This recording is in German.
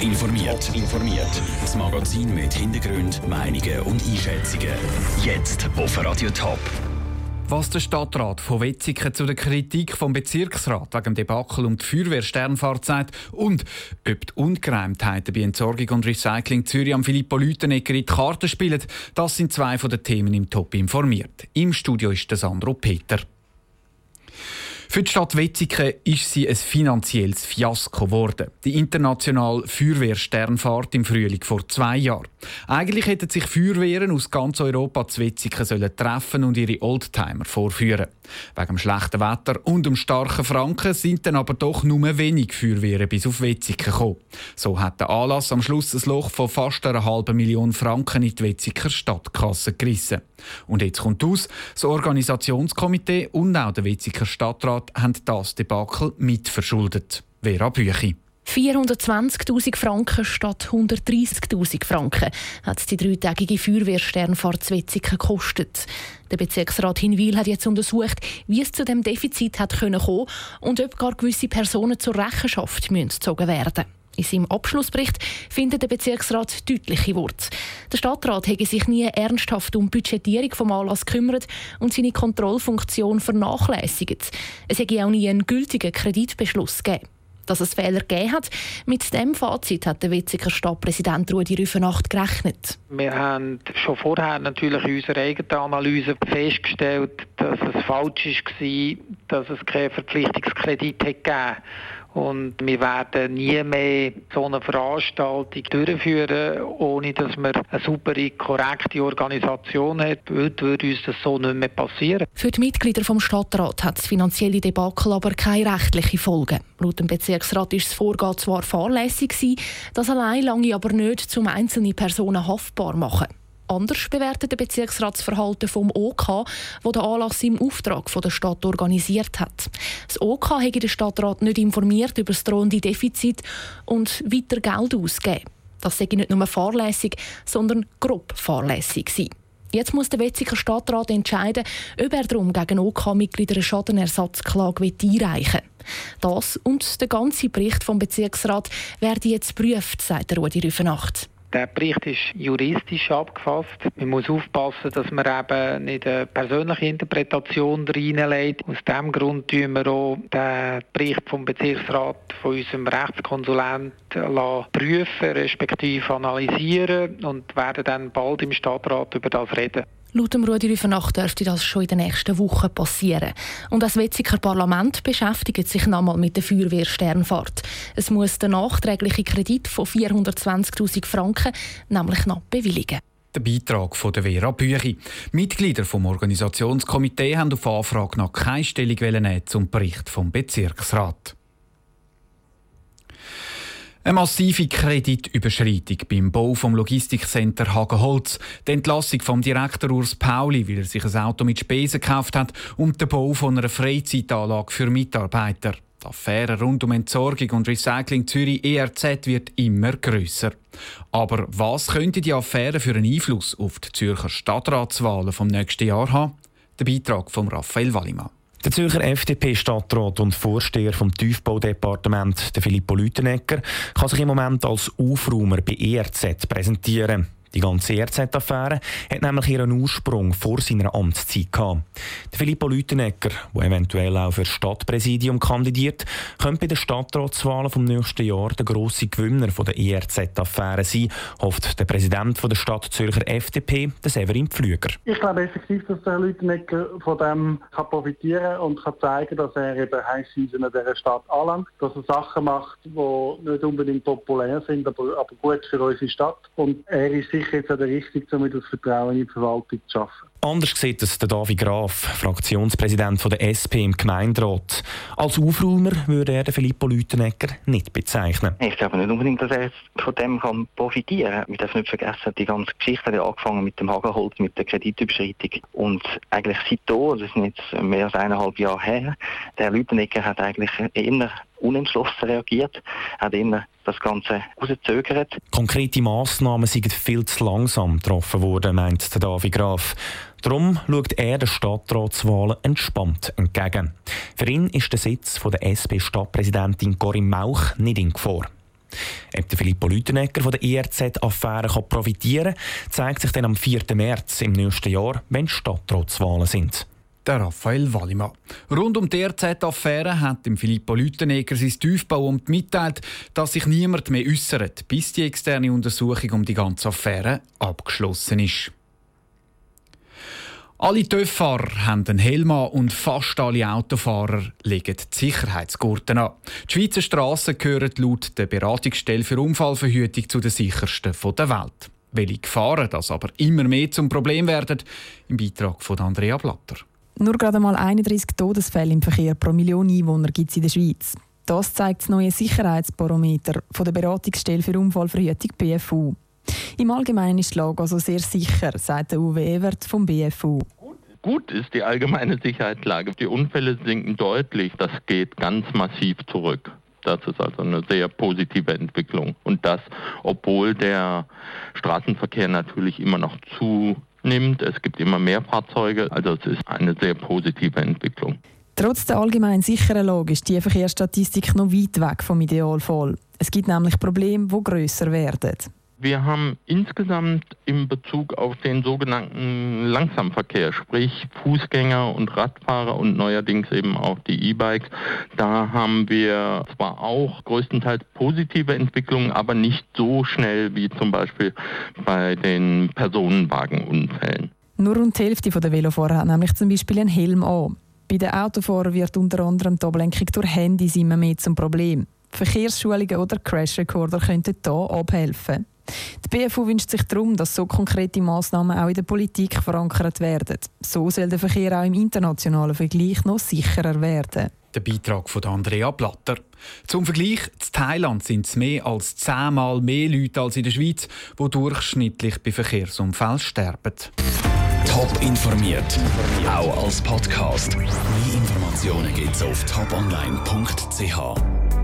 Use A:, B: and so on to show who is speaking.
A: Top informiert. informiert. Das Magazin mit Hintergrund, Meinungen und Einschätzungen. Jetzt auf Radio Top.
B: Was der Stadtrat von Wetzikon zu der Kritik vom Bezirksrat wegen dem Debakel um die Feuerwehrsternfahrt sagt und ob die Ungereimtheiten bei Entsorgung und Recycling Zürich am Filippo Lütenegger in die Karten spielen, das sind zwei von den Themen im Top informiert. Im Studio ist der Sandro Peter. Für die Stadt Wetzikon ist sie ein finanzielles Fiasko geworden. Die internationale Feuerwehrsternfahrt im Frühling vor zwei Jahren. Eigentlich hätten sich Feuerwehren aus ganz Europa zu Wetzikon sollen treffen und ihre Oldtimer vorführen. Wegen dem schlechten Wetter und dem starken Franken sind dann aber doch nur wenig Feuerwehren bis auf Wetzikon gekommen. So hat der Anlass am Schluss ein Loch von fast einer halben Million Franken in die Wetziker Stadtkasse gerissen. Und jetzt kommt aus, das Organisationskomitee und auch der Wetziger Stadtrat haben das Debakel mitverschuldet. Vera Büchi.
C: 420.000 Franken statt 130.000 Franken hat die dreitägige Feuerwehrsternfahrt Zwetzigen gekostet. Der Bezirksrat Hinwil hat jetzt untersucht, wie es zu dem Defizit hat kommen und ob gar gewisse Personen zur Rechenschaft gezogen werden müssen. In seinem Abschlussbericht findet der Bezirksrat deutliche Worte. Der Stadtrat hätte sich nie ernsthaft um die Budgetierung vom Anlass gekümmert und seine Kontrollfunktion vernachlässigt. Es hätte auch nie einen gültigen Kreditbeschluss gegeben. Dass es Fehler gegeben hat, mit dem Fazit hat der Witziger Stadtpräsident Rudi Rüfenacht gerechnet.
D: Wir haben schon vorher natürlich in unserer eigenen Analyse festgestellt, dass es falsch war, dass es keinen Verpflichtungskredit gegeben hat und wir werden nie mehr so eine Veranstaltung durchführen, ohne dass wir eine saubere, korrekte Organisation haben. Heute würde uns das so nicht mehr passieren.
C: Für die Mitglieder vom Stadtrat hat das finanzielle Debakel aber keine rechtlichen Folgen. Laut dem Bezirksrat ist das Vorgehen zwar fahrlässig, das allein lange aber nicht zum einzelnen Personen haftbar machen. Anders bewertet der Bezirksrat das Verhalten vom OK, wo der Anlass im Auftrag von der Stadt organisiert hat. Das OK hat den Stadtrat nicht informiert über das drohende Defizit und weiter Geld ausgegeben. Das sei nicht nur fahrlässig, sondern grob fahrlässig sein. Jetzt muss der Wetziger Stadtrat entscheiden, ob er darum gegen OK-Mitglieder eine Schadenersatzklage einreichen will. Das und der ganze Bericht vom Bezirksrat werden jetzt geprüft, sagt Rudi Rüfenacht.
D: Der Bericht ist juristisch abgefasst. Man muss aufpassen, dass man eben nicht eine persönliche Interpretation reinlegt. Aus diesem Grund prüfen wir auch den Bericht vom Bezirksrat von unserem Rechtskonsulent prüfen, respektive analysieren und werden dann bald im Stadtrat über das reden.
C: Laut dem Rudi Rüfenacht dürfte das schon in den nächsten Wochen passieren. Und das Wetziger Parlament beschäftigt sich nochmal mit der Feuerwehrsternfahrt. Es muss den nachträglichen Kredit von 420.000 Franken nämlich noch bewilligen.
B: Der Beitrag von der Vera Büchi. Mitglieder vom Organisationskomitee haben auf Anfrage noch keine Stellung nehmen zum Bericht vom Bezirksrat. Eine massive Kreditüberschreitung beim Bau vom Logistikcenter Hagenholz, die Entlassung vom Direktor Urs Pauli, weil er sich ein Auto mit Spesen gekauft hat, und der Bau von einer Freizeitanlage für Mitarbeiter. Die Affäre rund um Entsorgung und Recycling Zürich ERZ wird immer grösser. Aber was könnte die Affäre für einen Einfluss auf die Zürcher Stadtratswahlen vom nächsten Jahr haben? Der Beitrag von Raphael Wallimann.
E: Der Zürcher FDP-Stadtrat und Vorsteher vom Tiefbaudepartement, Filippo Lütenegger, kann sich im Moment als Aufräumer bei ERZ präsentieren. Die ganze ERZ-Affäre hat nämlich ihren Ursprung vor seiner Amtszeit gehabt. Filippo Lütenegger, der eventuell auch für das Stadtpräsidium kandidiert, könnte bei den Stadtratswahlen vom nächsten Jahr der grosse Gewinner der ERZ-Affäre sein, hofft der Präsident der Stadt Zürcher FDP, der Severin Pflüger.
F: Ich glaube effektiv, dass der Lütenegger von dem kann profitieren und kann zeigen, dass er eben Heißeisen in dieser Stadt anlangt, dass er Sachen macht, die nicht unbedingt populär sind, aber, aber gut für unsere Stadt. Und er ist sicher jetzt auch der Richtung, um das Vertrauen in die Verwaltung zu schaffen.
E: Anders sieht es der David Graf, Fraktionspräsident der SP im Gemeinderat. Als Aufräumer würde er den Filippo Lütenegger nicht bezeichnen.
G: Ich glaube nicht unbedingt, dass er von dem kann profitieren kann. Wir dürfen nicht vergessen, die ganze Geschichte hat angefangen mit dem Hagenholz, mit der Kreditüberschreitung. Und eigentlich seitdem, das ist jetzt mehr als eineinhalb Jahre her, der Lütenegger hat eigentlich eher unentschlossen reagiert, hat immer das Ganze rausgezögert.
E: Konkrete Massnahmen sind viel zu langsam getroffen worden, meint der David Graf. Darum schaut er den Stadtratswahlen entspannt entgegen. Für ihn ist der Sitz von der SP-Stadtpräsidentin Corinne Mauch nicht in Gefahr. Ob der Filippo Lütenegger von der ERZ-Affäre profitieren kann, zeigt sich dann am 4. März im nächsten Jahr, wenn Stadtratswahlen sind.
B: Der Raphael Wallimann. Rund um die RZ-Affäre hat dem Filippo Lütenegger sein Tiefbauamt mitteilt, dass sich niemand mehr äußert, bis die externe Untersuchung um die ganze Affäre abgeschlossen ist. Alle TÜV-Fahrer haben einen Helm an und fast alle Autofahrer legen die Sicherheitsgurten an. Die Schweizer Strassen gehören laut der Beratungsstelle für Unfallverhütung zu den sichersten der Welt. Welche Gefahren das aber immer mehr zum Problem werden, im Beitrag von Andrea Blatter.
H: Nur gerade mal 31 Todesfälle im Verkehr pro Million Einwohner gibt es in der Schweiz. Das zeigt das neue Sicherheitsbarometer von der Beratungsstelle für Unfallverhütung BFU. Im Allgemeinen ist die Lage also sehr sicher, sagt der Uwe Ewert vom BFU.
I: Gut ist die allgemeine Sicherheitslage. Die Unfälle sinken deutlich. Das geht ganz massiv zurück. Das ist also eine sehr positive Entwicklung. Und das, obwohl der Straßenverkehr natürlich immer noch zunimmt. Es gibt immer mehr Fahrzeuge. Also es ist eine sehr positive Entwicklung.
H: Trotz der allgemein sicheren Lage ist die Verkehrsstatistik noch weit weg vom Idealfall. Es gibt nämlich Probleme, die grösser werden.
I: Wir haben insgesamt in Bezug auf den sogenannten Langsamverkehr, sprich Fußgänger und Radfahrer und neuerdings eben auch die E-Bikes, da haben wir zwar auch größtenteils positive Entwicklungen, aber nicht so schnell wie zum Beispiel bei den Personenwagenunfällen.
H: Nur rund die Hälfte der Velofahrer hat nämlich zum Beispiel einen Helm an. Bei den Autofahrern wird unter anderem die Ablenkung durch Handys immer mehr zum Problem. Verkehrsschulungen oder Crash-Recorder könnten hier abhelfen. Die BFU wünscht sich darum, dass so konkrete Massnahmen auch in der Politik verankert werden. So soll der Verkehr auch im internationalen Vergleich noch sicherer werden.
B: Der Beitrag von Andrea Blatter. Zum Vergleich, in Thailand sind es mehr als zehnmal mehr Leute als in der Schweiz, die durchschnittlich bei Verkehrsunfällen sterben.
A: Top informiert, auch als Podcast. Mehr Informationen gibt es auf toponline.ch.